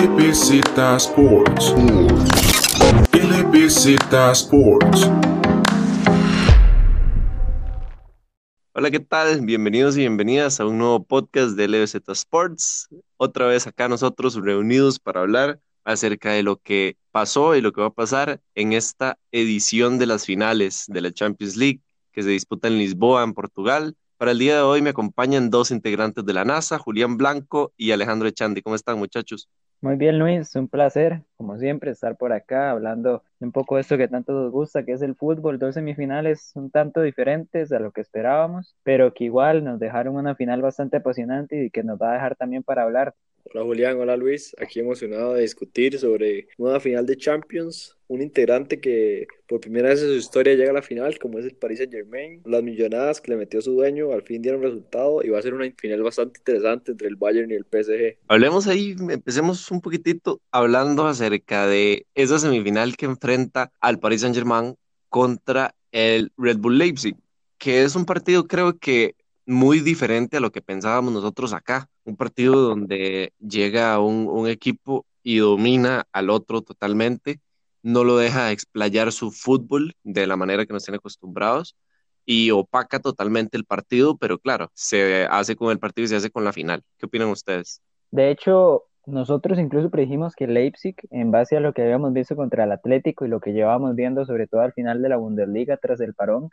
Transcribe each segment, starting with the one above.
LBZ Sports. LBZ Sports. Hola, ¿qué tal? Bienvenidos y bienvenidas a un nuevo podcast de LBZ Sports. Otra vez acá nosotros reunidos para hablar acerca de lo que pasó y lo que va a pasar en esta edición de las finales de la Champions League que se disputa en Lisboa, en Portugal. Para el día de hoy me acompañan dos integrantes de la NASA, Julián Blanco y Alejandro Echandi. ¿Cómo están, muchachos? Muy bien, Luis, un placer, como siempre, estar por acá hablando un poco de esto que tanto nos gusta, que es el fútbol. Dos semifinales un tanto diferentes a lo que esperábamos, pero que igual nos dejaron una final bastante apasionante y que nos va a dejar también para hablar Hola Julián, hola Luis, aquí emocionado de discutir sobre una final de Champions, un integrante que por primera vez en su historia llega a la final, como es el Paris Saint Germain, las millonadas que le metió su dueño al fin dieron resultado y va a ser una final bastante interesante entre el Bayern y el PSG. Hablemos ahí, empecemos un poquitito hablando acerca de esa semifinal que enfrenta al Paris Saint Germain contra el Red Bull Leipzig, que es un partido creo que muy diferente a lo que pensábamos nosotros acá. Un partido donde llega un, un equipo y domina al otro totalmente, no lo deja explayar su fútbol de la manera que nos tiene acostumbrados y opaca totalmente el partido, pero claro, se hace con el partido y se hace con la final. ¿Qué opinan ustedes? De hecho, nosotros incluso predijimos que Leipzig, en base a lo que habíamos visto contra el Atlético y lo que llevábamos viendo sobre todo al final de la Bundesliga tras el parón,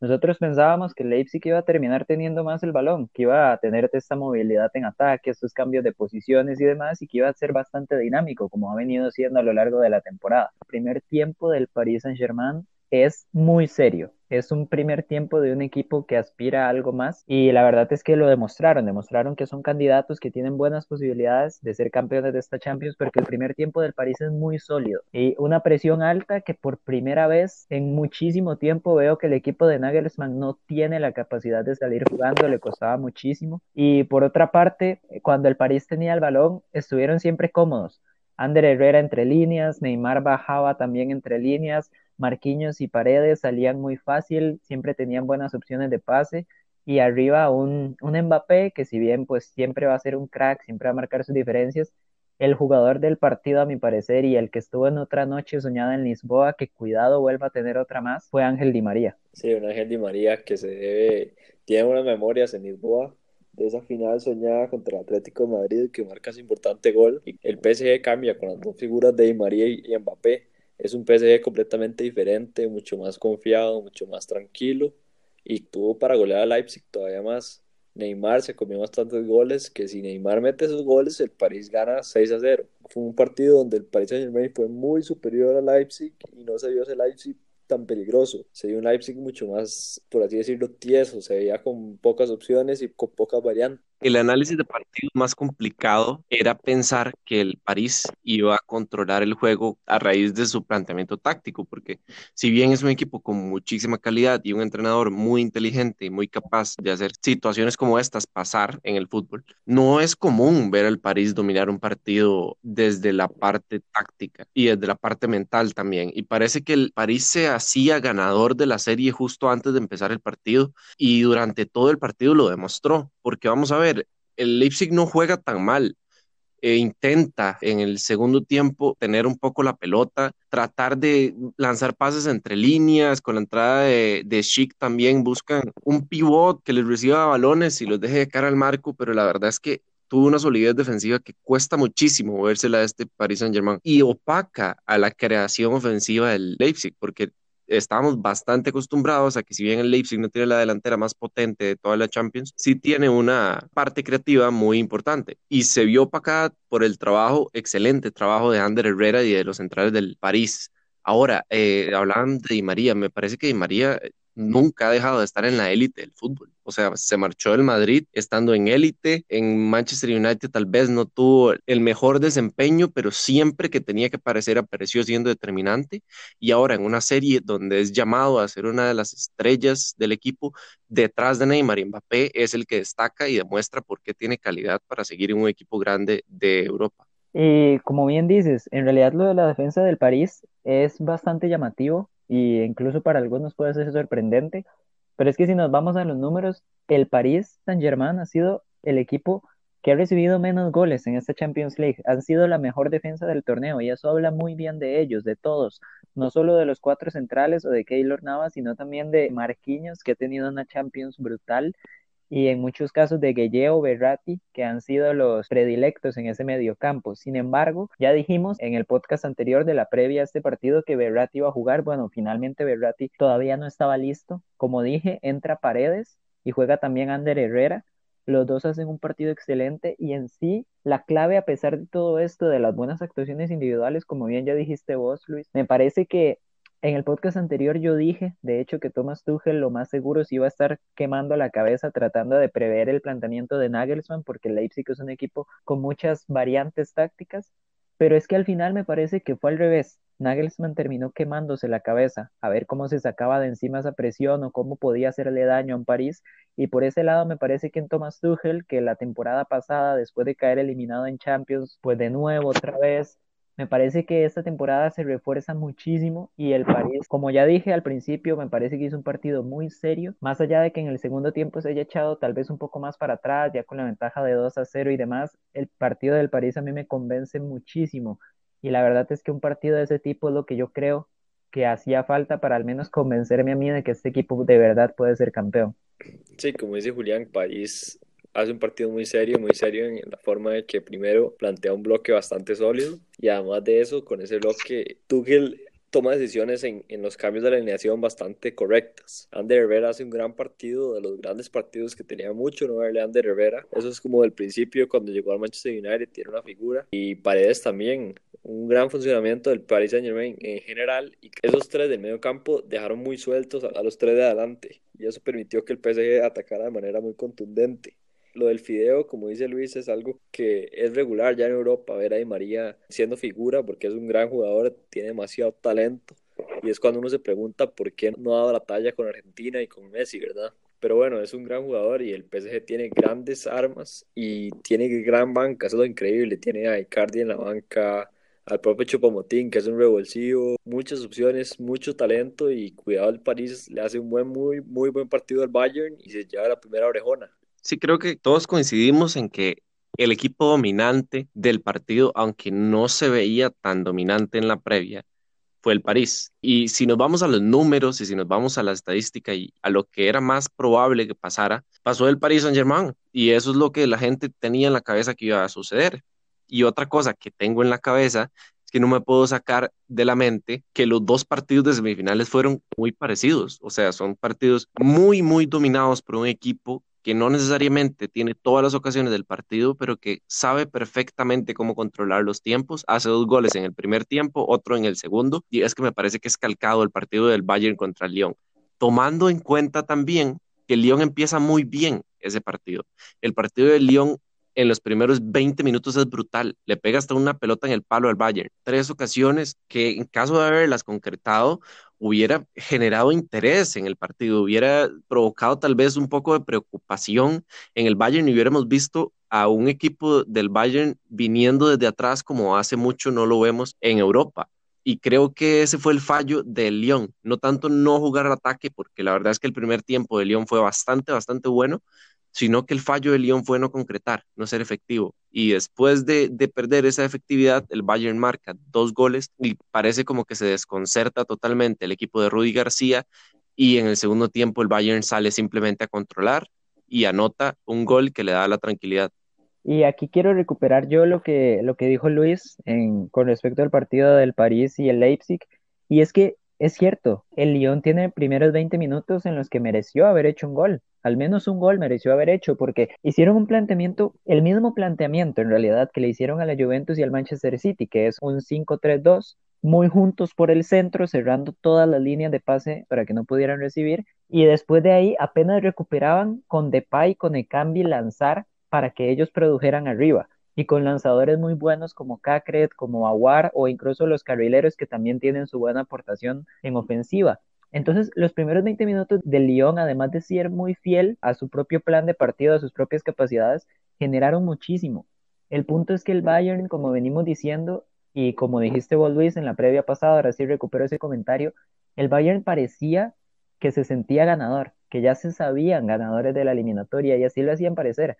nosotros pensábamos que Leipzig iba a terminar teniendo más el balón, que iba a tener esta movilidad en ataque, estos cambios de posiciones y demás, y que iba a ser bastante dinámico, como ha venido siendo a lo largo de la temporada. El primer tiempo del Paris Saint-Germain es muy serio. Es un primer tiempo de un equipo que aspira a algo más y la verdad es que lo demostraron, demostraron que son candidatos que tienen buenas posibilidades de ser campeones de esta Champions porque el primer tiempo del París es muy sólido y una presión alta que por primera vez en muchísimo tiempo veo que el equipo de Nagelsmann no tiene la capacidad de salir jugando, le costaba muchísimo y por otra parte, cuando el París tenía el balón, estuvieron siempre cómodos. Ander Herrera entre líneas, Neymar bajaba también entre líneas, Marquinhos y Paredes salían muy fácil, siempre tenían buenas opciones de pase y arriba un, un Mbappé que si bien pues siempre va a ser un crack, siempre va a marcar sus diferencias, el jugador del partido a mi parecer y el que estuvo en otra noche soñada en Lisboa, que cuidado vuelva a tener otra más, fue Ángel Di María. Sí, un Ángel Di María que se debe, tiene unas memorias en Lisboa de esa final soñada contra el Atlético de Madrid que marca ese importante gol. El PSG cambia con las dos figuras de Di María y Mbappé es un PSG completamente diferente, mucho más confiado, mucho más tranquilo y tuvo para golear a Leipzig todavía más. Neymar se comió bastantes goles, que si Neymar mete esos goles, el París gana 6 a 0. Fue un partido donde el Paris Saint Germain fue muy superior a Leipzig y no se vio ese Leipzig tan peligroso. Se vio un Leipzig mucho más, por así decirlo, tieso, se veía con pocas opciones y con pocas variantes. El análisis de partido más complicado era pensar que el París iba a controlar el juego a raíz de su planteamiento táctico, porque si bien es un equipo con muchísima calidad y un entrenador muy inteligente y muy capaz de hacer situaciones como estas pasar en el fútbol, no es común ver al París dominar un partido desde la parte táctica y desde la parte mental también. Y parece que el París se hacía ganador de la serie justo antes de empezar el partido y durante todo el partido lo demostró, porque vamos a ver, el Leipzig no juega tan mal. E intenta en el segundo tiempo tener un poco la pelota, tratar de lanzar pases entre líneas, con la entrada de, de Schick también buscan un pivot que les reciba balones y los deje de cara al marco, pero la verdad es que tuvo una solidez defensiva que cuesta muchísimo movérsela a este Paris Saint Germain y opaca a la creación ofensiva del Leipzig, porque estamos bastante acostumbrados a que si bien el Leipzig no tiene la delantera más potente de toda la Champions, sí tiene una parte creativa muy importante y se vio opacada por el trabajo, excelente trabajo de Ander Herrera y de los centrales del París. Ahora, eh, hablaban de Di María, me parece que Di María nunca ha dejado de estar en la élite del fútbol. O sea, se marchó del Madrid estando en élite, en Manchester United tal vez no tuvo el mejor desempeño, pero siempre que tenía que aparecer apareció siendo determinante y ahora en una serie donde es llamado a ser una de las estrellas del equipo, detrás de Neymar y Mbappé es el que destaca y demuestra por qué tiene calidad para seguir en un equipo grande de Europa. Y como bien dices, en realidad lo de la defensa del París es bastante llamativo y incluso para algunos puede ser sorprendente, pero es que si nos vamos a los números, el París Saint-Germain ha sido el equipo que ha recibido menos goles en esta Champions League. Han sido la mejor defensa del torneo y eso habla muy bien de ellos, de todos, no solo de los cuatro centrales o de Keylor Navas, sino también de Marquinhos, que ha tenido una Champions brutal, y en muchos casos de Gueye o Berratti, que han sido los predilectos en ese mediocampo. Sin embargo, ya dijimos en el podcast anterior de la previa a este partido que Berratti iba a jugar. Bueno, finalmente Berratti todavía no estaba listo. Como dije, entra Paredes y juega también Ander Herrera. Los dos hacen un partido excelente y en sí la clave a pesar de todo esto, de las buenas actuaciones individuales, como bien ya dijiste vos, Luis, me parece que en el podcast anterior yo dije, de hecho, que Thomas Tuchel lo más seguro sí iba a estar quemando la cabeza tratando de prever el planteamiento de Nagelsmann, porque Leipzig es un equipo con muchas variantes tácticas, pero es que al final me parece que fue al revés. Nagelsmann terminó quemándose la cabeza a ver cómo se sacaba de encima esa presión o cómo podía hacerle daño a París. Y por ese lado me parece que en Thomas Tuchel, que la temporada pasada, después de caer eliminado en Champions, pues de nuevo otra vez me parece que esta temporada se refuerza muchísimo y el París, como ya dije al principio, me parece que hizo un partido muy serio, más allá de que en el segundo tiempo se haya echado tal vez un poco más para atrás, ya con la ventaja de 2 a 0 y demás, el partido del París a mí me convence muchísimo y la verdad es que un partido de ese tipo es lo que yo creo que hacía falta para al menos convencerme a mí de que este equipo de verdad puede ser campeón. Sí, como dice Julián, París hace un partido muy serio, muy serio en la forma de que primero plantea un bloque bastante sólido y además de eso, con ese bloque, Tuchel toma decisiones en, en, los cambios de la alineación bastante correctas. Ander Herrera hace un gran partido, de los grandes partidos que tenía mucho no verle a Ander Herrera. Eso es como del principio, cuando llegó al Manchester United, tiene una figura. Y Paredes también, un gran funcionamiento del Paris Saint Germain en general. Y esos tres del medio campo dejaron muy sueltos a, a los tres de adelante. Y eso permitió que el PSG atacara de manera muy contundente. Lo del Fideo, como dice Luis, es algo que es regular ya en Europa, ver a Di María siendo figura porque es un gran jugador, tiene demasiado talento. Y es cuando uno se pregunta por qué no ha dado la talla con Argentina y con Messi, ¿verdad? Pero bueno, es un gran jugador y el PSG tiene grandes armas y tiene gran banca, eso es lo increíble. Tiene a Icardi en la banca, al propio Chupomotín, que es un revulsivo, muchas opciones, mucho talento y cuidado el París le hace un buen, muy, muy buen partido al Bayern y se lleva la primera orejona. Sí, creo que todos coincidimos en que el equipo dominante del partido, aunque no se veía tan dominante en la previa, fue el París. Y si nos vamos a los números y si nos vamos a la estadística y a lo que era más probable que pasara, pasó el París Saint-Germain. Y eso es lo que la gente tenía en la cabeza que iba a suceder. Y otra cosa que tengo en la cabeza es que no me puedo sacar de la mente que los dos partidos de semifinales fueron muy parecidos. O sea, son partidos muy, muy dominados por un equipo que no necesariamente tiene todas las ocasiones del partido, pero que sabe perfectamente cómo controlar los tiempos. Hace dos goles en el primer tiempo, otro en el segundo, y es que me parece que es calcado el partido del Bayern contra el Lyon. Tomando en cuenta también que el Lyon empieza muy bien ese partido. El partido del Lyon en los primeros 20 minutos es brutal. Le pega hasta una pelota en el palo al Bayern. Tres ocasiones que en caso de haberlas concretado hubiera generado interés en el partido, hubiera provocado tal vez un poco de preocupación en el Bayern y hubiéramos visto a un equipo del Bayern viniendo desde atrás como hace mucho no lo vemos en Europa. Y creo que ese fue el fallo del Lyon, no tanto no jugar al ataque, porque la verdad es que el primer tiempo de Lyon fue bastante, bastante bueno, sino que el fallo de Lyon fue no concretar, no ser efectivo. Y después de, de, perder esa efectividad, el Bayern marca dos goles y parece como que se desconcerta totalmente el equipo de Rudy García y en el segundo tiempo el Bayern sale simplemente a controlar y anota un gol que le da la tranquilidad. Y aquí quiero recuperar yo lo que, lo que dijo Luis con respecto al partido del París y el Leipzig, y es que es cierto, el Lyon tiene primeros 20 minutos en los que mereció haber hecho un gol. Al menos un gol mereció haber hecho porque hicieron un planteamiento, el mismo planteamiento en realidad que le hicieron a la Juventus y al Manchester City, que es un 5-3-2, muy juntos por el centro, cerrando todas las líneas de pase para que no pudieran recibir. Y después de ahí apenas recuperaban con Depay, con Ekambi lanzar para que ellos produjeran arriba y con lanzadores muy buenos como Cacret, como Aguar o incluso los carrileros que también tienen su buena aportación en ofensiva. Entonces, los primeros 20 minutos del Lyon, además de ser muy fiel a su propio plan de partido, a sus propias capacidades, generaron muchísimo. El punto es que el Bayern, como venimos diciendo, y como dijiste vos, Luis, en la previa pasada, ahora sí recupero ese comentario, el Bayern parecía que se sentía ganador, que ya se sabían ganadores de la eliminatoria y así lo hacían parecer.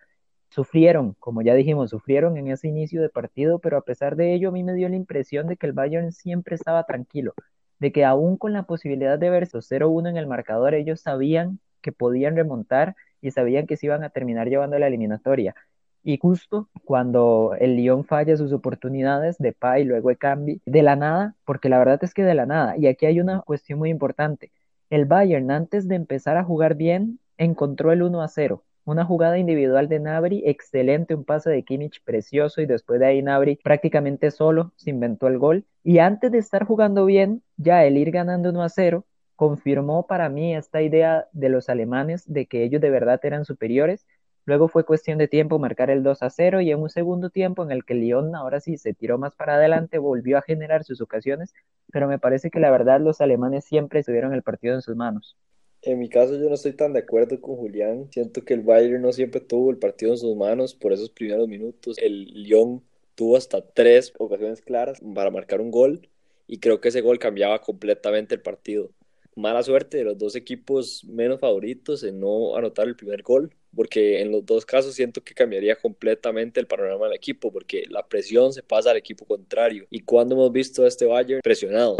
Sufrieron, como ya dijimos, sufrieron en ese inicio de partido, pero a pesar de ello a mí me dio la impresión de que el Bayern siempre estaba tranquilo, de que aún con la posibilidad de verse 0-1 en el marcador, ellos sabían que podían remontar y sabían que se iban a terminar llevando la eliminatoria. Y justo cuando el Lyon falla sus oportunidades de Pay, luego de Cambi, de la nada, porque la verdad es que de la nada, y aquí hay una cuestión muy importante, el Bayern antes de empezar a jugar bien encontró el 1 a 0, una jugada individual de Nabri, excelente, un pase de Kimmich precioso y después de ahí Nabri prácticamente solo se inventó el gol. Y antes de estar jugando bien, ya el ir ganando 1 a 0 confirmó para mí esta idea de los alemanes de que ellos de verdad eran superiores Luego fue cuestión de tiempo marcar el 2 a 0 y en un segundo tiempo en el que Lyon ahora sí se tiró más para adelante, volvió a generar sus ocasiones, pero me parece que la verdad los alemanes siempre tuvieron el partido en sus manos. En mi caso yo no estoy tan de acuerdo con Julián, siento que el Bayern no siempre tuvo el partido en sus manos por esos primeros minutos. El Lyon tuvo hasta tres ocasiones claras para marcar un gol y creo que ese gol cambiaba completamente el partido mala suerte de los dos equipos menos favoritos en no anotar el primer gol, porque en los dos casos siento que cambiaría completamente el panorama del equipo, porque la presión se pasa al equipo contrario. ¿Y cuando hemos visto a este Bayern presionado?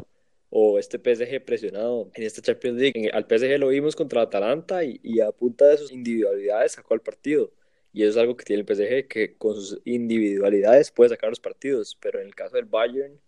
O este PSG presionado en esta Champions League. Al PSG lo vimos contra Atalanta y, y, a punta de sus individualidades sacó el partido. Y eso es algo que tiene el PSG, que con sus individualidades puede sacar los partidos. Pero en el caso del Bayern,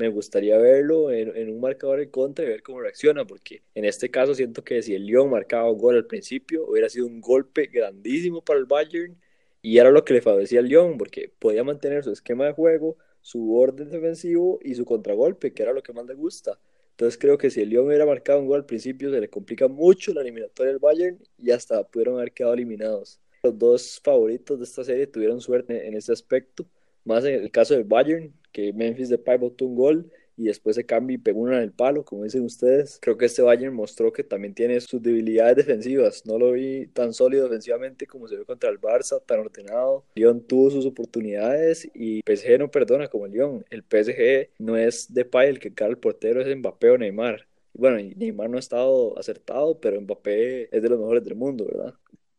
me gustaría verlo en, un marcador en contra y ver cómo reacciona, porque en este caso siento que si el Lyon marcaba un gol al principio, hubiera sido un golpe grandísimo para el Bayern y era lo que le favorecía al Lyon, porque podía mantener su esquema de juego, su orden defensivo y su contragolpe, que era lo que más le gusta. Entonces creo que si el Lyon hubiera marcado un gol al principio, se le complica mucho la eliminatoria del Bayern y hasta pudieron haber quedado eliminados. Los dos favoritos de esta serie tuvieron suerte en ese aspecto, más en el caso del Bayern, que Memphis Depay botó un gol y después se cambia y pegó una en el palo, como dicen ustedes. Creo que este Bayern mostró que también tiene sus debilidades defensivas. No lo vi tan sólido defensivamente como se vio contra el Barça, tan ordenado. Lyon tuvo sus oportunidades y PSG no perdona como el Lyon. El PSG no es Depay el que cae el portero, es Mbappé o Neymar. Bueno, Neymar no ha estado acertado, pero Mbappé es de los mejores del mundo, ¿verdad?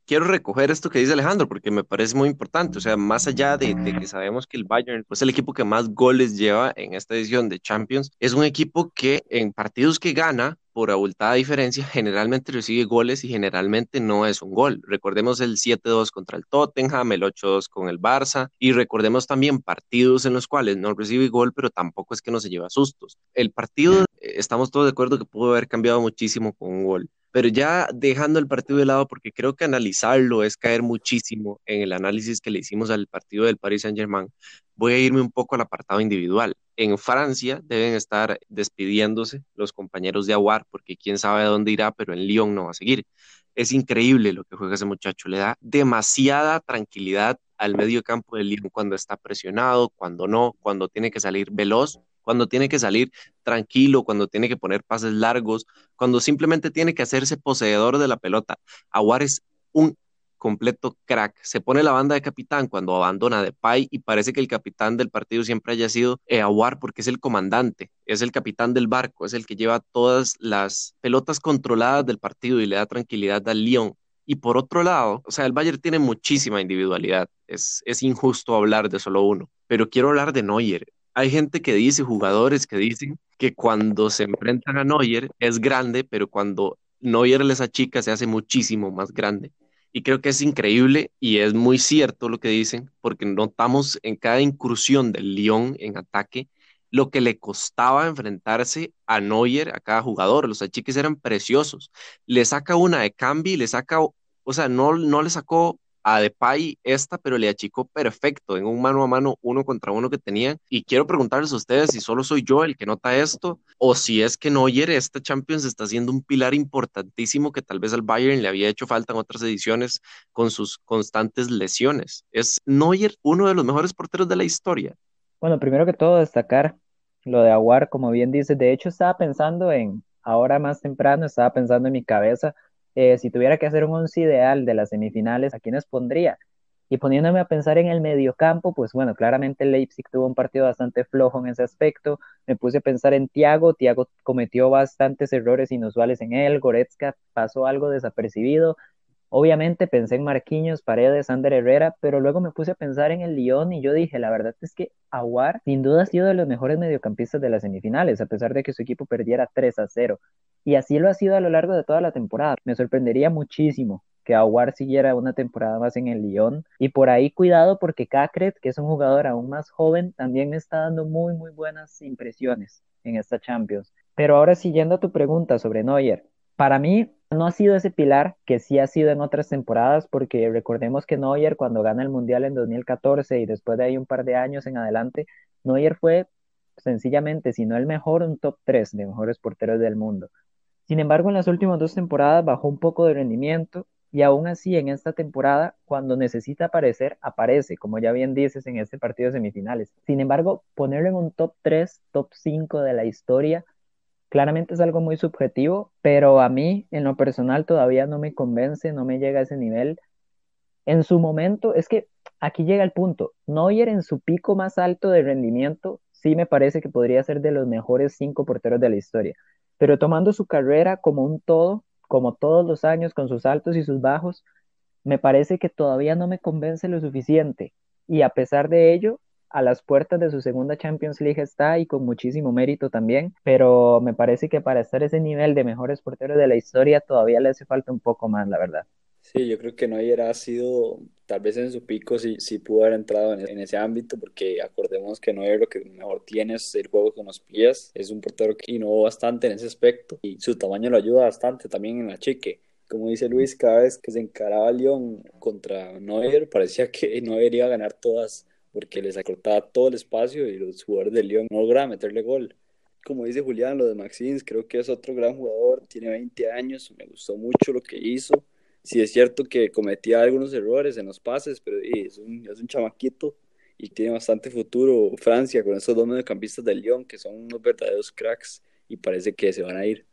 Quiero recoger esto que dice Alejandro, porque me parece muy importante. O sea, más allá de, que sabemos que el Bayern es el equipo que más goles lleva en esta edición de Champions, es un equipo que en partidos que gana, por abultada diferencia, generalmente recibe goles y generalmente no es un gol. Recordemos el 7-2 contra el Tottenham, el 8-2 con el Barça y recordemos también partidos en los cuales no recibe gol, pero tampoco es que no se lleva sustos. El partido, eh, estamos todos de acuerdo que pudo haber cambiado muchísimo con un gol. Pero ya dejando el partido de lado, porque creo que analizarlo es caer muchísimo en el análisis que le hicimos al partido del Paris Saint-Germain, voy a irme un poco al apartado individual. En Francia deben estar despidiéndose los compañeros de Aguar, porque quién sabe a dónde irá, pero en Lyon no va a seguir. Es increíble lo que juega ese muchacho, le da demasiada tranquilidad al medio campo del Lyon cuando está presionado, cuando no, cuando tiene que salir veloz cuando tiene que salir tranquilo, cuando tiene que poner pases largos, cuando simplemente tiene que hacerse poseedor de la pelota. Aguar es un completo crack. Se pone la banda de capitán cuando abandona de Pai y parece que el capitán del partido siempre haya sido eh, Aguar porque es el comandante, es el capitán del barco, es el que lleva todas las pelotas controladas del partido y le da tranquilidad al Lyon. Y por otro lado, o sea, el Bayern tiene muchísima individualidad. Es, es injusto hablar de solo uno, pero quiero hablar de Neuer hay gente que dice, jugadores que dicen que cuando se enfrentan a Neuer es grande, pero cuando Neuer les achica se hace muchísimo más grande. Y creo que es increíble y es muy cierto lo que dicen, porque notamos en cada incursión del Lyon en ataque lo que le costaba enfrentarse a Neuer, a cada jugador. Los achiques eran preciosos. Le saca una de Cambi, le saca, o sea, no, no le sacó a Depay esta, pero le achicó perfecto en un mano a mano, uno contra uno que tenían. Y quiero preguntarles a ustedes si solo soy yo el que nota esto o si es que Neuer, esta Champions, está siendo un pilar importantísimo que tal vez al Bayern le había hecho falta en otras ediciones con sus constantes lesiones. ¿Es Neuer uno de los mejores porteros de la historia? Bueno, primero que todo destacar lo de Aguar, como bien dices, de hecho estaba pensando en, ahora más temprano, estaba pensando en mi cabeza eh, si tuviera que hacer un once ideal de las semifinales, ¿a quiénes pondría? Y poniéndome a pensar en el mediocampo, pues bueno, claramente Leipzig tuvo un partido bastante flojo en ese aspecto. Me puse a pensar en Thiago, Thiago cometió bastantes errores inusuales en él, Goretzka pasó algo desapercibido. Obviamente pensé en Marquinhos, Paredes, Ander Herrera, pero luego me puse a pensar en el Lyon y yo dije, la verdad es que Aguar sin duda ha sido de los mejores mediocampistas de las semifinales, a pesar de que su equipo perdiera 3 a 0. Y así lo ha sido a lo largo de toda la temporada. Me sorprendería muchísimo que Aguar siguiera una temporada más en el Lyon. Y por ahí cuidado porque Cacret, que es un jugador aún más joven, también me está dando muy, muy buenas impresiones en esta Champions. Pero ahora siguiendo a tu pregunta sobre Neuer, para mí no ha sido ese pilar que sí ha sido en otras temporadas, porque recordemos que Neuer cuando gana el Mundial en 2014 y después de ahí un par de años en adelante, Neuer fue sencillamente, si no el mejor, un top 3 de mejores porteros del mundo. Sin embargo, en las últimas dos temporadas bajó un poco de rendimiento y aún así en esta temporada, cuando necesita aparecer, aparece, como ya bien dices en este partido de semifinales. Sin embargo, ponerlo en un top 3, top 5 de la historia, claramente es algo muy subjetivo, pero a mí en lo personal todavía no me convence, no me llega a ese nivel. En su momento, es que aquí llega el punto, Neuer en su pico más alto de rendimiento, sí me parece que podría ser de los mejores cinco porteros de la historia, pero tomando su carrera como un todo, como todos los años, con sus altos y sus bajos, me parece que todavía no me convence lo suficiente. Y a pesar de ello, a las puertas de su segunda Champions League está y con muchísimo mérito también, pero me parece que para estar ese nivel de mejores porteros de la historia todavía le hace falta un poco más, la verdad. Sí, yo creo que Neuer ha sido, tal vez en su pico sí, sí pudo haber entrado en, ese ámbito, porque acordemos que Neuer lo que mejor tiene es el juego con los pies, es un portero que innovó bastante en ese aspecto y su tamaño lo ayuda bastante también en la chique. Como dice Luis, cada vez que se encaraba León contra Neuer, parecía que Neuer iba a ganar todas, porque les acortaba todo el espacio y los jugadores de León no lograban meterle gol como dice Julián, lo de Maxins, creo que es otro gran jugador, tiene 20 años, me gustó mucho lo que hizo, sí es cierto que cometía algunos errores en los pases, pero es, un, es un chamaquito y tiene bastante futuro Francia con esos dos mediocampistas del Lyon que son unos verdaderos cracks y parece que se van a ir.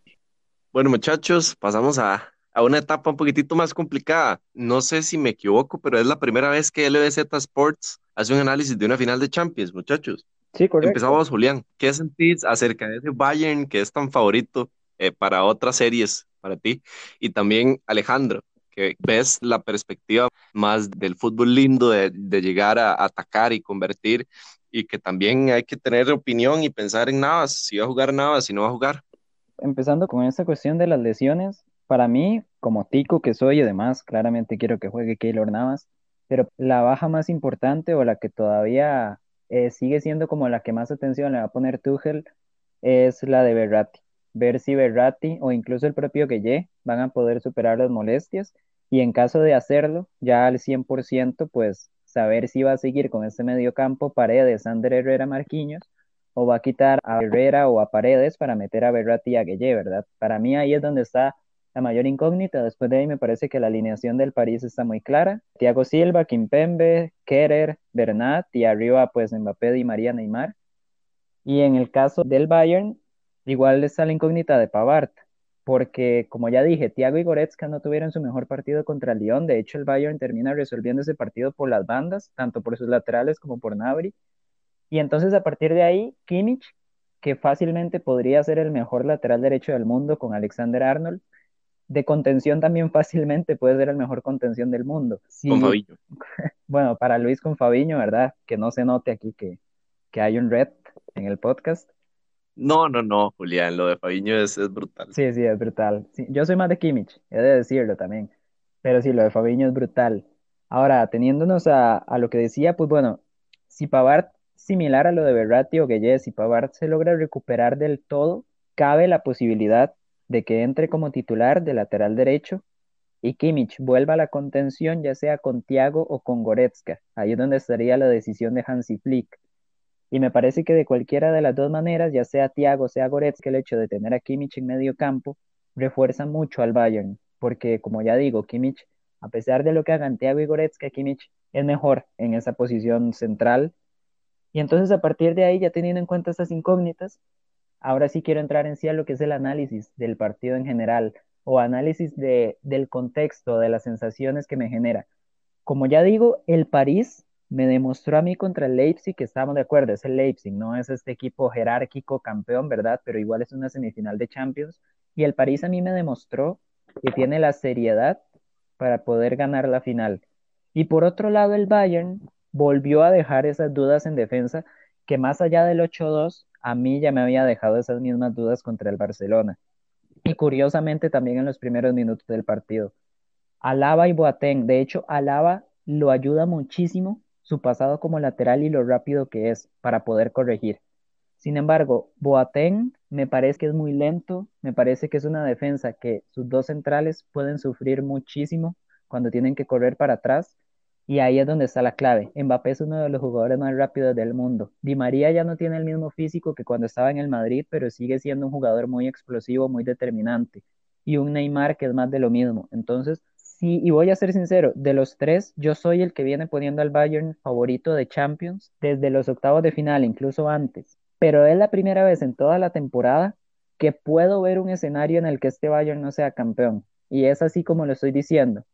Bueno, muchachos, pasamos a, a una etapa un poquitito más complicada. No sé si me equivoco, pero es la primera vez que LBZ Sports hace un análisis de una final de Champions, muchachos. Sí, correcto. Empezamos, Julián. ¿Qué sentís acerca de ese Bayern que es tan favorito eh, para otras series para ti? Y también, Alejandro, ves la perspectiva más del fútbol lindo, de, llegar a, atacar y convertir, y que también hay que tener opinión y pensar en Navas, si va a jugar Navas, si no va a jugar. Empezando con esta cuestión de las lesiones, para mí, como tico que soy, además, claramente quiero que juegue Keylor Navas, pero la baja más importante o la que todavía eh, sigue siendo como la que más atención le va a poner Tuchel es la de Berratti. Ver si Berratti o incluso el propio Gueye van a poder superar las molestias y en caso de hacerlo, ya al 100%, pues saber si va a seguir con este medio campo Paredes, Ander Herrera, Marquinhos, o va a quitar a Herrera o a Paredes para meter a Berratti y a Gueye, ¿verdad? Para mí ahí es donde está la mayor incógnita. Después de ahí me parece que la alineación del París está muy clara. Thiago Silva, Kimpembe, Kerer, Bernat y arriba pues Mbappé y María Neymar. Y en el caso del Bayern, igual está la incógnita de Pavard porque como ya dije, Thiago y Goretzka no tuvieron su mejor partido contra el Lyon, de hecho el Bayern termina resolviendo ese partido por las bandas, tanto por sus laterales como por Nabri, y entonces a partir de ahí, Kimmich, que fácilmente podría ser el mejor lateral derecho del mundo con Alexander Arnold, de contención también fácilmente puede ser el mejor contención del mundo. Con Fabiño. bueno, para Luis con Fabiño, ¿verdad? Que no se note aquí que, que hay un red en el podcast. No, no, no, Julián, lo de Fabiño es, es brutal. Sí, sí, es brutal. yo soy más de Kimmich, he de decirlo también. Pero sí, lo de Fabiño es brutal. Ahora, teniéndonos a, lo que decía, pues bueno, si Pavard, similar a lo de Berratti o Gueye, si Pavard se logra recuperar del todo, cabe la posibilidad de que entre como titular de lateral derecho y Kimmich vuelva a la contención, ya sea con Thiago o con Goretzka. Ahí es donde estaría la decisión de Hansi Flick. Y me parece que de cualquiera de las dos maneras, ya sea Thiago, sea Goretzka, el hecho de tener a Kimmich en medio campo, refuerza mucho al Bayern, porque como ya digo, Kimmich, a pesar de lo que hagan Thiago y Goretzka, Kimmich es mejor en esa posición central. Y entonces a partir de ahí, ya teniendo en cuenta estas incógnitas, ahora sí quiero entrar en sí a lo que es el análisis del partido en general o análisis de, del contexto, de las sensaciones que me genera. Como ya digo, el París me demostró a mí contra el Leipzig que estamos de acuerdo, es el Leipzig, no es este equipo jerárquico campeón, ¿verdad? Pero igual es una semifinal de Champions. Y el París a mí me demostró que tiene la seriedad para poder ganar la final. Y por otro lado, el Bayern volvió a dejar esas dudas en defensa que más allá del 8-2, a mí ya me había dejado esas mismas dudas contra el Barcelona. Y curiosamente también en los primeros minutos del partido. Alaba y Boateng, de hecho, Alaba lo ayuda muchísimo su pasado como lateral y lo rápido que es para poder corregir. Sin embargo, Boateng me parece que es muy lento, me parece que es una defensa que sus dos centrales pueden sufrir muchísimo cuando tienen que correr para atrás y ahí es donde está la clave. Mbappé es uno de los jugadores más rápidos del mundo. Di María ya no tiene el mismo físico que cuando estaba en el Madrid, pero sigue siendo un jugador muy explosivo, muy determinante. Y un Neymar que es más de lo mismo. Entonces, sí, y voy a ser sincero, de los tres, yo soy el que viene poniendo al Bayern favorito de Champions desde los octavos de final, incluso antes. Pero es la primera vez en toda la temporada que puedo ver un escenario en el que este Bayern no sea campeón. Y es así como lo estoy diciendo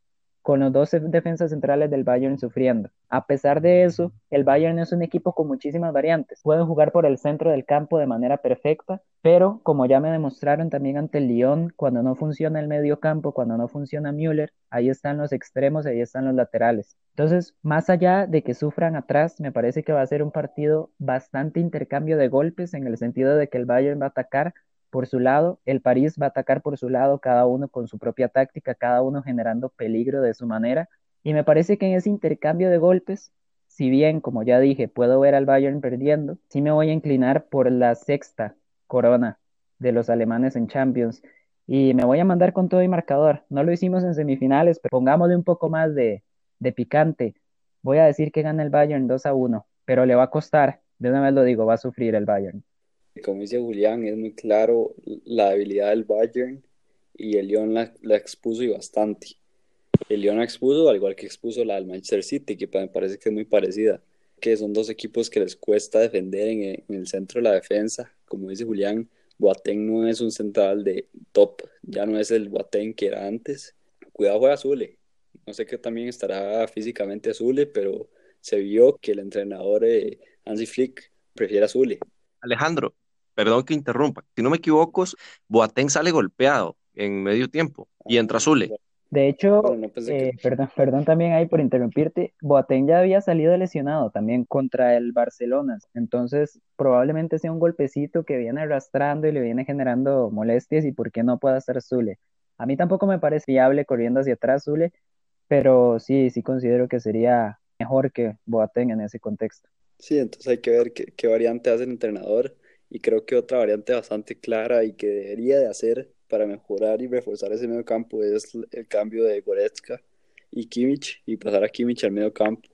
con los dos defensas centrales del Bayern sufriendo. A pesar de eso, el Bayern es un equipo con muchísimas variantes. Pueden jugar por el centro del campo de manera perfecta, pero como ya me demostraron también ante el Lyon, cuando no funciona el medio campo, cuando no funciona Müller, ahí están los extremos, ahí están los laterales. Entonces, más allá de que sufran atrás, me parece que va a ser un partido bastante intercambio de golpes en el sentido de que el Bayern va a atacar por su lado, el París va a atacar por su lado, cada uno con su propia táctica, cada uno generando peligro de su manera. Y me parece que en ese intercambio de golpes, si bien, como ya dije, puedo ver al Bayern perdiendo, sí me voy a inclinar por la sexta corona de los alemanes en Champions. Y me voy a mandar con todo y marcador. No lo hicimos en semifinales, pero pongámosle un poco más de, de picante. Voy a decir que gana el Bayern 2 a 1, pero le va a costar, de una vez lo digo, va a sufrir el Bayern como dice Julián, es muy claro la debilidad del Bayern y el Lyon la, expuso y bastante. El Lyon la expuso, al igual que expuso la del Manchester City, que me parece que es muy parecida, que son dos equipos que les cuesta defender en, el centro de la defensa. Como dice Julián, Boateng no es un central de top, ya no es el Boateng que era antes. Cuidado juega Azule, no sé qué también estará físicamente Azule, pero se vio que el entrenador eh, Hansi Flick prefiere Azule. Alejandro, perdón que interrumpa, si no me equivoco, Boateng sale golpeado en medio tiempo y entra Zule. De hecho, eh, perdón, perdón también ahí por interrumpirte, Boateng ya había salido lesionado también contra el Barcelona, entonces probablemente sea un golpecito que viene arrastrando y le viene generando molestias y por qué no pueda estar Zule. A mí tampoco me parece viable corriendo hacia atrás Zule, pero sí, sí considero que sería mejor que Boateng en ese contexto. Sí, entonces hay que ver qué, qué variante hace el entrenador y creo que otra variante bastante clara y que debería de hacer para mejorar y reforzar ese medio campo es el cambio de Goretzka y Kimmich y pasar a Kimmich al medio campo.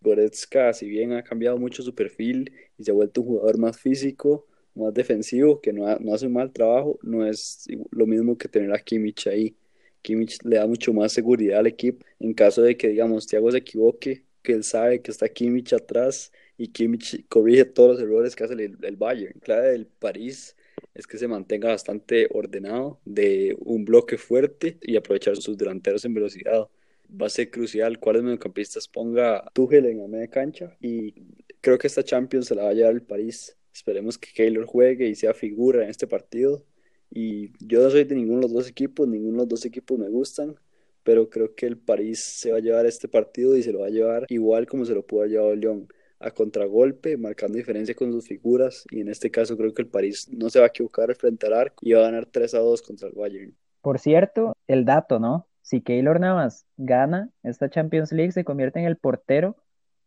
Goretzka, si bien ha cambiado mucho su perfil y se ha vuelto un jugador más físico, más defensivo, que no, no hace un mal trabajo, no es lo mismo que tener a Kimmich ahí. Kimmich le da mucho más seguridad al equipo en caso de que, digamos, Thiago se equivoque, que él sabe que está Kimmich atrás y Kimmich corrige todos los errores que hace el, el Bayern. La clave del París es que se mantenga bastante ordenado, de un bloque fuerte y aprovechar sus delanteros en velocidad. Va a ser crucial cuáles mediocampistas ponga Tuchel en la media cancha y creo que esta Champions se la va a llevar el París. Esperemos que Keylor juegue y sea figura en este partido. Y yo no soy de ninguno de los dos equipos, ninguno de los dos equipos me gustan, pero creo que el París se va a llevar este partido y se lo va a llevar igual como se lo pudo llevado el Lyon a contragolpe, marcando diferencia con sus figuras. Y en este caso creo que el París no se va a equivocar frente al arco y va a ganar 3 a 2 contra el Bayern. Por cierto, el dato, ¿no? Si Keylor Navas gana esta Champions League, se convierte en el portero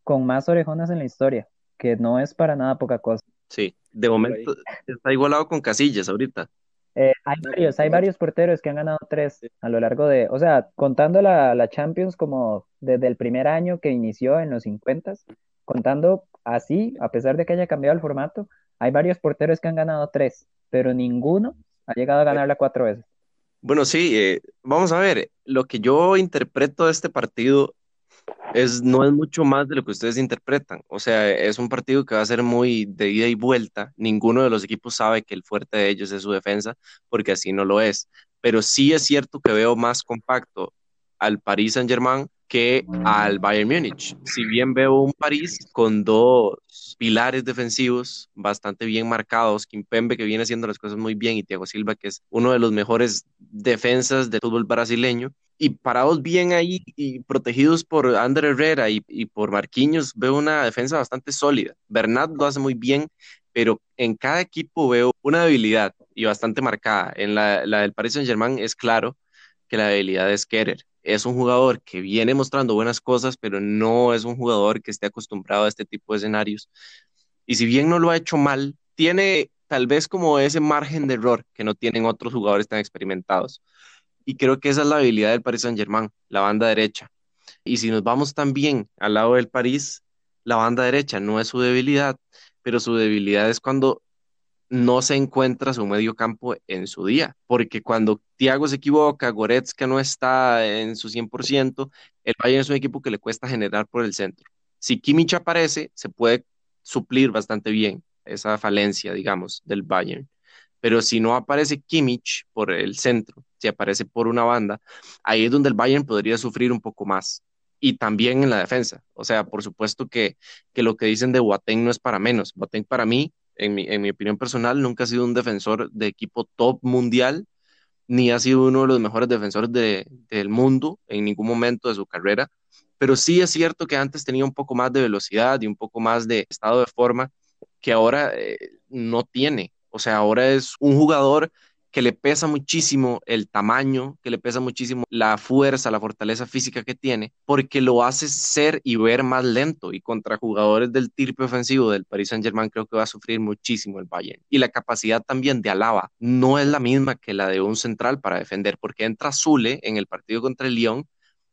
con más orejonas en la historia, que no es para nada poca cosa. Sí, de momento está igualado con Casillas ahorita. Eh, hay varios, hay varios porteros que han ganado tres a lo largo de, o sea, contando la, la Champions como desde el primer año que inició en los 50, contando así, a pesar de que haya cambiado el formato, hay varios porteros que han ganado tres, pero ninguno ha llegado a ganarla cuatro veces. Bueno, sí, eh, vamos a ver, lo que yo interpreto de este partido es, no es mucho más de lo que ustedes interpretan. O sea, es un partido que va a ser muy de ida y vuelta. Ninguno de los equipos sabe que el fuerte de ellos es su defensa, porque así no lo es. Pero sí es cierto que veo más compacto al Paris Saint-Germain que al Bayern Múnich. Si bien veo un París con dos pilares defensivos bastante bien marcados, Kimpembe que viene haciendo las cosas muy bien y Thiago Silva que es uno de los mejores defensas del fútbol brasileño, y parados bien ahí y protegidos por Ander Herrera y, por Marquinhos, veo una defensa bastante sólida. Bernat lo hace muy bien, pero en cada equipo veo una debilidad y bastante marcada. En la, la del Paris Saint-Germain es claro que la debilidad es Kerer. Es un jugador que viene mostrando buenas cosas, pero no es un jugador que esté acostumbrado a este tipo de escenarios. Y si bien no lo ha hecho mal, tiene tal vez como ese margen de error que no tienen otros jugadores tan experimentados. Y creo que esa es la habilidad del Paris Saint-Germain, la banda derecha. Y si nos vamos también al lado del París, la banda derecha no es su debilidad, pero su debilidad es cuando no se encuentra su medio campo en su día, porque cuando Thiago se equivoca, Goretzka no está en su 100%, el Bayern es un equipo que le cuesta generar por el centro. Si Kimmich aparece, se puede suplir bastante bien esa falencia, digamos, del Bayern. Pero si no aparece Kimmich por el centro, si aparece por una banda, ahí es donde el Bayern podría sufrir un poco más. Y también en la defensa. O sea, por supuesto que, que lo que dicen de Boateng no es para menos. Boateng para mí, en mi, opinión personal, nunca ha sido un defensor de equipo top mundial, ni ha sido uno de los mejores defensores de, del mundo en ningún momento de su carrera. Pero sí es cierto que antes tenía un poco más de velocidad y un poco más de estado de forma que ahora eh, no tiene. O sea, ahora es un jugador que le pesa muchísimo el tamaño, que le pesa muchísimo la fuerza, la fortaleza física que tiene, porque lo hace ser y ver más lento. Y contra jugadores del tipo ofensivo del Paris Saint-Germain creo que va a sufrir muchísimo el Bayern. Y la capacidad también de Alaba no es la misma que la de un central para defender, porque entra Zule en el partido contra el Lyon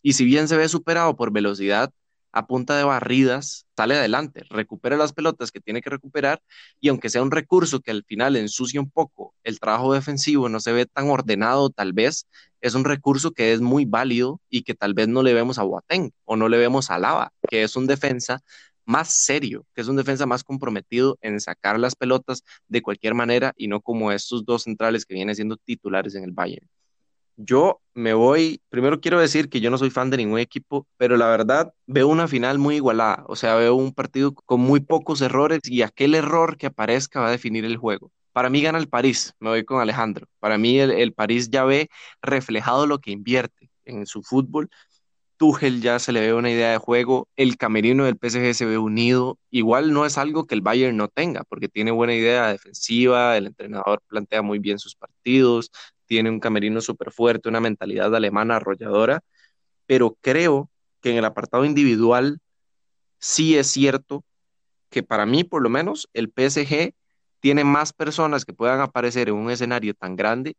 y si bien se ve superado por velocidad, a punta de barridas, sale adelante, recupera las pelotas que tiene que recuperar y aunque sea un recurso que al final ensucia un poco el trabajo defensivo, no se ve tan ordenado tal vez, es un recurso que es muy válido y que tal vez no le vemos a Boateng o no le vemos a Lava, que es un defensa más serio, que es un defensa más comprometido en sacar las pelotas de cualquier manera y no como estos dos centrales que vienen siendo titulares en el Bayern. Yo me voy, primero quiero decir que yo no soy fan de ningún equipo, pero la verdad veo una final muy igualada, o sea, veo un partido con muy pocos errores y aquel error que aparezca va a definir el juego. Para mí gana el París, me voy con Alejandro. Para mí el, París ya ve reflejado lo que invierte en su fútbol. Tuchel ya se le ve una idea de juego, el camerino del PSG se ve unido. Igual no es algo que el Bayern no tenga, porque tiene buena idea defensiva, el entrenador plantea muy bien sus partidos, tiene un camerino súper fuerte, una mentalidad alemana arrolladora, pero creo que en el apartado individual sí es cierto que para mí, por lo menos, el PSG tiene más personas que puedan aparecer en un escenario tan grande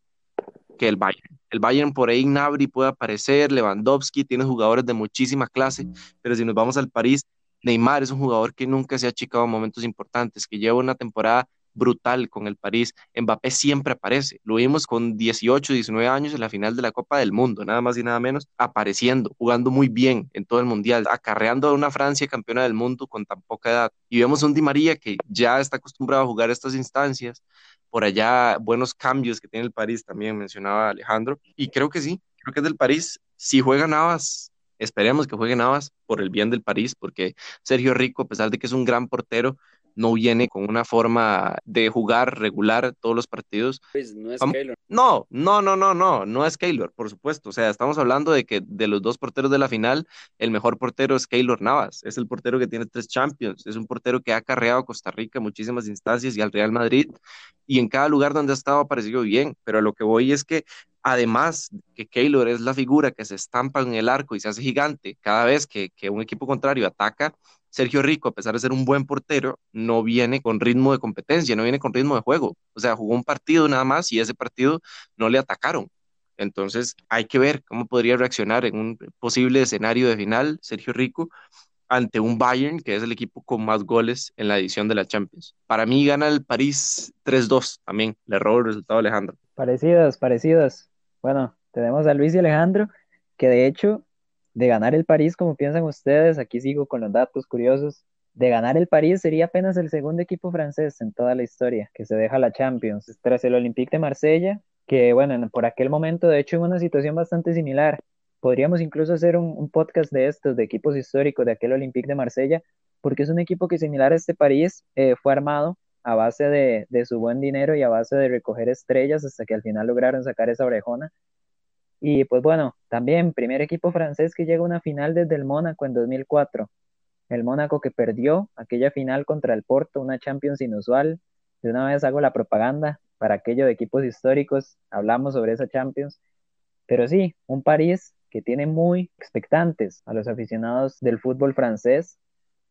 que el Bayern. El Bayern por ahí Nabri puede aparecer, Lewandowski tiene jugadores de muchísima clase, pero si nos vamos al París, Neymar es un jugador que nunca se ha achicado en momentos importantes, que lleva una temporada brutal con el París. Mbappé siempre aparece. Lo vimos con 18, 19 años en la final de la Copa del Mundo, nada más y nada menos, apareciendo, jugando muy bien en todo el Mundial, acarreando a una Francia campeona del mundo con tan poca edad. Y vemos un Di María que ya está acostumbrado a jugar estas instancias. Por allá, buenos cambios que tiene el París, también mencionaba Alejandro. Y creo que sí, creo que es del París. Si juega Navas, esperemos que juegue Navas por el bien del París, porque Sergio Rico, a pesar de que es un gran portero, no viene con una forma de jugar regular todos los partidos. Pues no es Keylor. No, no, no, no, no, no es Keylor, por supuesto. O sea, estamos hablando de que de los dos porteros de la final, el mejor portero es Keylor Navas. Es el portero que tiene tres Champions. Es un portero que ha carreado a Costa Rica en muchísimas instancias y al Real Madrid. Y en cada lugar donde ha estado ha parecido bien. Pero a lo que voy es que además que Keylor es la figura que se estampa en el arco y se hace gigante cada vez que, un equipo contrario ataca, Sergio Rico, a pesar de ser un buen portero, no viene con ritmo de competencia, no viene con ritmo de juego. O sea, jugó un partido nada más y ese partido no le atacaron. Entonces, hay que ver cómo podría reaccionar en un posible escenario de final Sergio Rico ante un Bayern, que es el equipo con más goles en la edición de la Champions. Para mí gana el París 3-2 también, le robo el resultado a Alejandro. Parecidos, parecidos. Bueno, tenemos a Luis y Alejandro, que de hecho de ganar el París, como piensan ustedes, aquí sigo con los datos curiosos, de ganar el París sería apenas el segundo equipo francés en toda la historia que se deja la Champions, tras el Olympique de Marsella, que bueno, por aquel momento de hecho en una situación bastante similar. Podríamos incluso hacer un, podcast de estos, de equipos históricos de aquel Olympique de Marsella, porque es un equipo que similar a este París eh, fue armado a base de, de, su buen dinero y a base de recoger estrellas hasta que al final lograron sacar esa orejona Y pues bueno, también primer equipo francés que llega a una final desde el Mónaco en 2004. El Mónaco que perdió aquella final contra el Porto, una Champions inusual. De una vez hago la propaganda para aquellos equipos históricos, hablamos sobre esa Champions. Pero sí, un París que tiene muy expectantes a los aficionados del fútbol francés.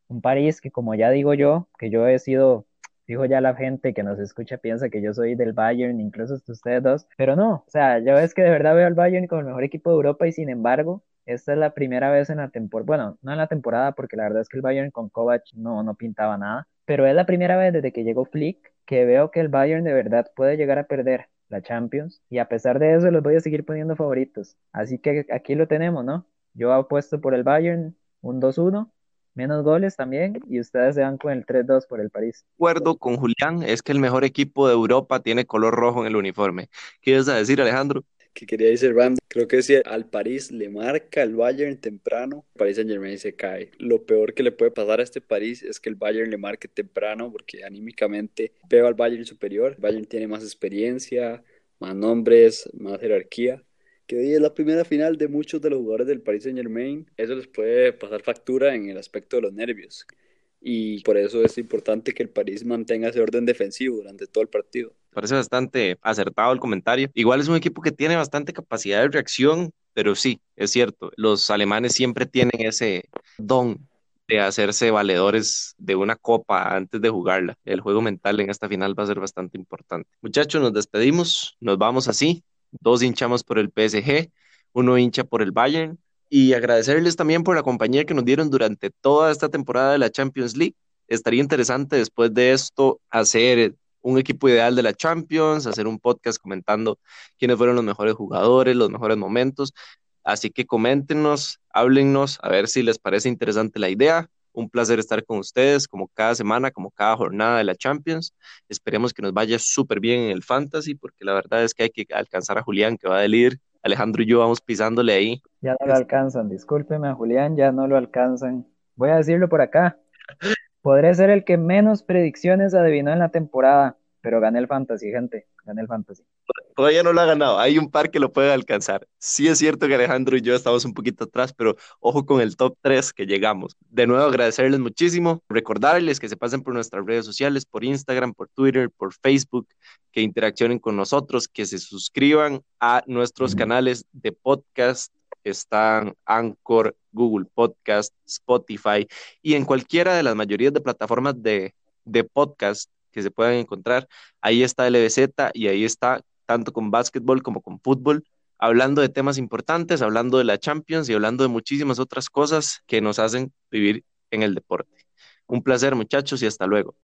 Un París que, como ya digo yo, que yo he sido dijo ya la gente que nos escucha piensa que yo soy del Bayern, incluso ustedes dos, pero no, o sea, yo es que de verdad veo al Bayern como el mejor equipo de Europa y sin embargo, esta es la primera vez en la temporada, bueno, no en la temporada porque la verdad es que el Bayern con Kovac no, no pintaba nada, pero es la primera vez desde que llegó Flick que veo que el Bayern de verdad puede llegar a perder la Champions y a pesar de eso los voy a seguir poniendo favoritos. Así que aquí lo tenemos, ¿no? Yo apuesto por el Bayern un 2-1 menos goles también y ustedes se van con el 3-2 por el París. acuerdo con Julián, es que el mejor equipo de Europa tiene color rojo en el uniforme. ¿Qué ibas a decir, Alejandro? Que quería decir Ram, creo que si al París le marca el Bayern temprano, París Saint Germain se cae. Lo peor que le puede pasar a este París es que el Bayern le marque temprano, porque anímicamente veo al Bayern superior. El Bayern tiene más experiencia, más nombres, más jerarquía que hoy es la primera final de muchos de los jugadores del Paris Saint Germain, eso les puede pasar factura en el aspecto de los nervios. Y por eso es importante que el París mantenga ese orden defensivo durante todo el partido. Parece bastante acertado el comentario. Igual es un equipo que tiene bastante capacidad de reacción, pero sí, es cierto, los alemanes siempre tienen ese don de hacerse valedores de una copa antes de jugarla. El juego mental en esta final va a ser bastante importante. Muchachos, nos despedimos, nos vamos así dos hinchamos por el PSG, uno hincha por el Bayern, y agradecerles también por la compañía que nos dieron durante toda esta temporada de la Champions League. Estaría interesante después de esto hacer un equipo ideal de la Champions, hacer un podcast comentando quiénes fueron los mejores jugadores, los mejores momentos. Así que coméntenos, háblennos, a ver si les parece interesante la idea. Un placer estar con ustedes como cada semana, como cada jornada de la Champions. Esperemos que nos vaya súper bien en el Fantasy, porque la verdad es que hay que alcanzar a Julián, que va a ir. Alejandro y yo vamos pisándole ahí. Ya no lo alcanzan, discúlpeme a Julián, ya no lo alcanzan. Voy a decirlo por acá. Podré ser el que menos predicciones adivinó en la temporada, pero gané el Fantasy, gente, gané el Fantasy todavía no lo ha ganado. Hay un par que lo puede alcanzar. Sí es cierto que Alejandro y yo estamos un poquito atrás, pero ojo con el top 3 que llegamos. De nuevo, agradecerles muchísimo. Recordarles que se pasen por nuestras redes sociales, por Instagram, por Twitter, por Facebook, que interaccionen con nosotros, que se suscriban a nuestros canales de podcast. Están Anchor, Google Podcast, Spotify y en cualquiera de las mayorías de plataformas de, de podcast que se puedan encontrar. Ahí está LBZ y ahí está tanto con básquetbol como con fútbol, hablando de temas importantes, hablando de la Champions y hablando de muchísimas otras cosas que nos hacen vivir en el deporte. Un placer muchachos y hasta luego.